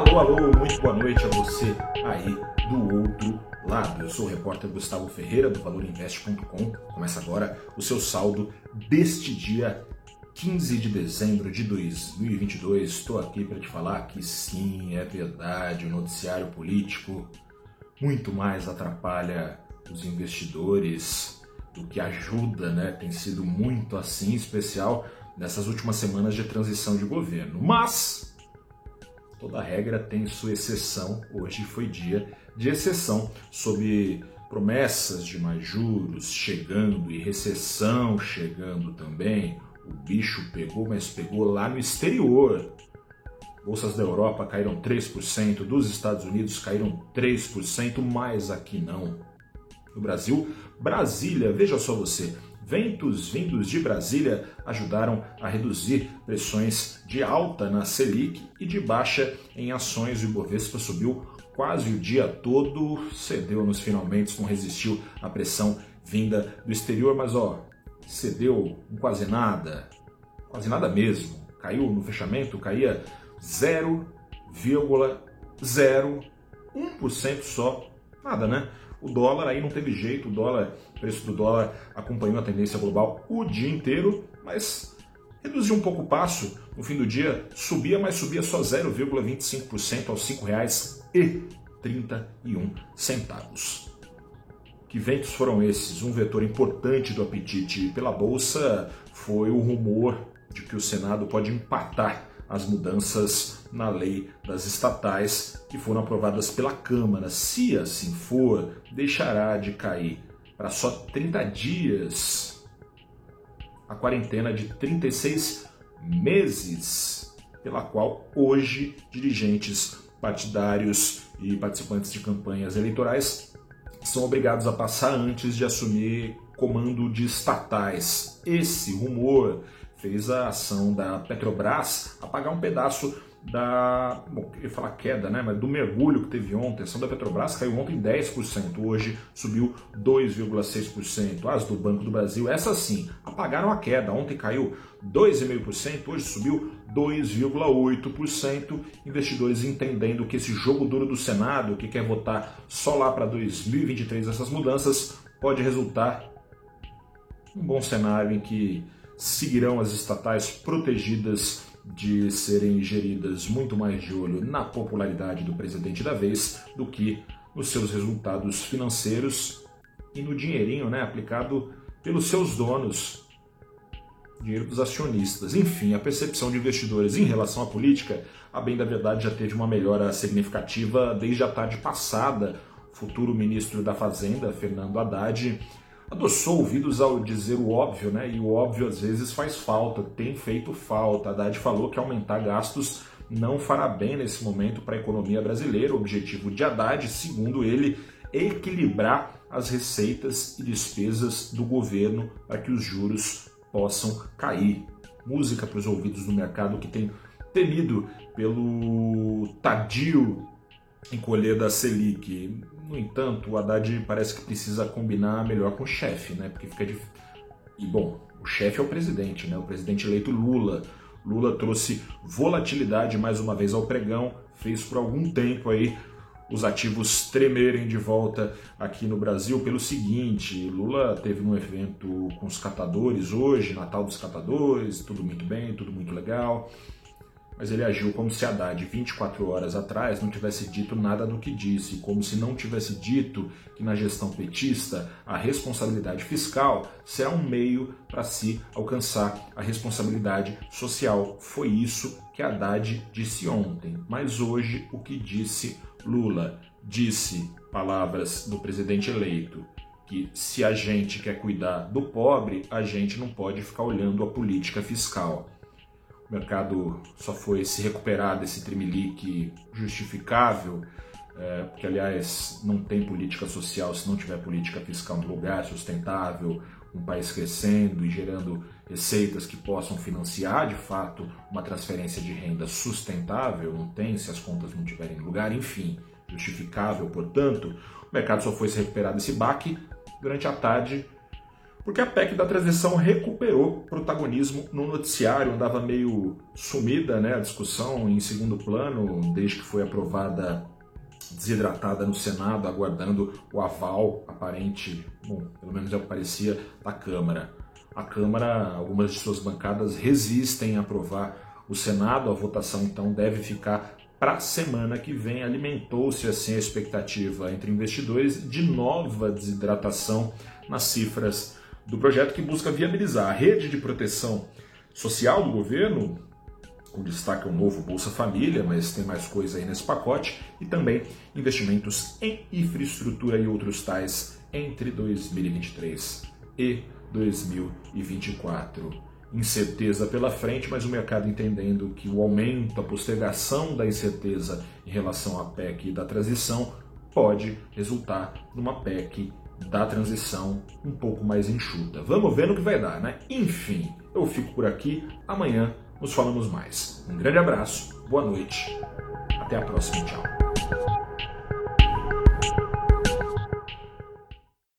Alô, alô, muito boa noite a você aí do outro lado. Eu sou o repórter Gustavo Ferreira do ValorInvest.com. Começa agora o seu saldo deste dia 15 de dezembro de 2022. Estou aqui para te falar que sim, é verdade, o noticiário político muito mais atrapalha os investidores do que ajuda, né? Tem sido muito assim, especial nessas últimas semanas de transição de governo. Mas Toda regra tem sua exceção. Hoje foi dia de exceção, sob promessas de mais juros chegando e recessão chegando também. O bicho pegou, mas pegou lá no exterior. Bolsas da Europa caíram 3%, dos Estados Unidos caíram 3%, mas aqui não. No Brasil, Brasília, veja só você, ventos vindos de Brasília ajudaram a reduzir pressões de alta na Selic e de baixa em ações. O Ibovespa subiu quase o dia todo, cedeu nos finalmente, não resistiu à pressão vinda do exterior, mas ó, cedeu quase nada, quase nada mesmo. Caiu no fechamento, caía 0,01% só. Nada, né? O dólar aí não teve jeito, o dólar, o preço do dólar acompanhou a tendência global o dia inteiro, mas reduziu um pouco o passo. No fim do dia, subia, mas subia só 0,25% aos R$ 5,31. Que ventos foram esses? Um vetor importante do apetite pela bolsa foi o rumor de que o Senado pode empatar as mudanças na lei das estatais que foram aprovadas pela Câmara. Se assim for, deixará de cair para só 30 dias a quarentena de 36 meses, pela qual hoje dirigentes partidários e participantes de campanhas eleitorais são obrigados a passar antes de assumir comando de estatais. Esse rumor fez a ação da Petrobras apagar um pedaço da, bom, eu ia falar queda, né, mas do mergulho que teve ontem. A ação da Petrobras caiu ontem 10%, hoje subiu 2,6%. As do Banco do Brasil, essas sim, apagaram a queda. Ontem caiu 2,5%, hoje subiu 2,8%. Investidores entendendo que esse jogo duro do Senado, que quer votar só lá para 2023 essas mudanças, pode resultar um bom cenário em que seguirão as estatais protegidas de serem geridas muito mais de olho na popularidade do presidente da vez do que nos seus resultados financeiros e no dinheirinho né, aplicado pelos seus donos, dinheiro dos acionistas. Enfim, a percepção de investidores em relação à política, a bem da verdade, já teve uma melhora significativa desde a tarde passada. O futuro ministro da Fazenda, Fernando Haddad, adoçou ouvidos ao dizer o óbvio, né? E o óbvio às vezes faz falta, tem feito falta. Haddad falou que aumentar gastos não fará bem nesse momento para a economia brasileira. O objetivo de Haddad, segundo ele, é equilibrar as receitas e despesas do governo para que os juros possam cair. Música para os ouvidos do mercado que tem temido pelo tadio encolher da Selic. No entanto, o Haddad parece que precisa combinar melhor com o chefe, né? Porque fica difícil. E bom, o chefe é o presidente, né? O presidente eleito Lula. Lula trouxe volatilidade mais uma vez ao pregão, fez por algum tempo aí os ativos tremerem de volta aqui no Brasil pelo seguinte: Lula teve um evento com os catadores hoje, Natal dos Catadores, tudo muito bem, tudo muito legal mas ele agiu como se Haddad, 24 horas atrás, não tivesse dito nada do que disse, como se não tivesse dito que na gestão petista a responsabilidade fiscal será um meio para se alcançar a responsabilidade social. Foi isso que Haddad disse ontem. Mas hoje, o que disse Lula? Disse, palavras do presidente eleito, que se a gente quer cuidar do pobre, a gente não pode ficar olhando a política fiscal. O mercado só foi se recuperar desse trimelique justificável, é, porque, aliás, não tem política social se não tiver política fiscal no lugar sustentável, um país crescendo e gerando receitas que possam financiar de fato uma transferência de renda sustentável, não tem se as contas não tiverem lugar, enfim, justificável, portanto, o mercado só foi se recuperar desse baque durante a tarde porque a PEC da transição recuperou protagonismo no noticiário, andava meio sumida né, a discussão em segundo plano, desde que foi aprovada desidratada no Senado, aguardando o aval aparente, bom, pelo menos é o que parecia, da Câmara. A Câmara, algumas de suas bancadas resistem a aprovar o Senado, a votação então deve ficar para a semana que vem. Alimentou-se assim a expectativa entre investidores de nova desidratação nas cifras do projeto que busca viabilizar a rede de proteção social do governo, com destaque ao novo Bolsa Família, mas tem mais coisa aí nesse pacote, e também investimentos em infraestrutura e outros tais entre 2023 e 2024. Incerteza pela frente, mas o mercado entendendo que o aumento, a postergação da incerteza em relação à PEC e da transição pode resultar numa PEC da transição um pouco mais enxuta. Vamos ver no que vai dar, né? Enfim, eu fico por aqui. Amanhã nos falamos mais. Um grande abraço, boa noite, até a próxima, tchau.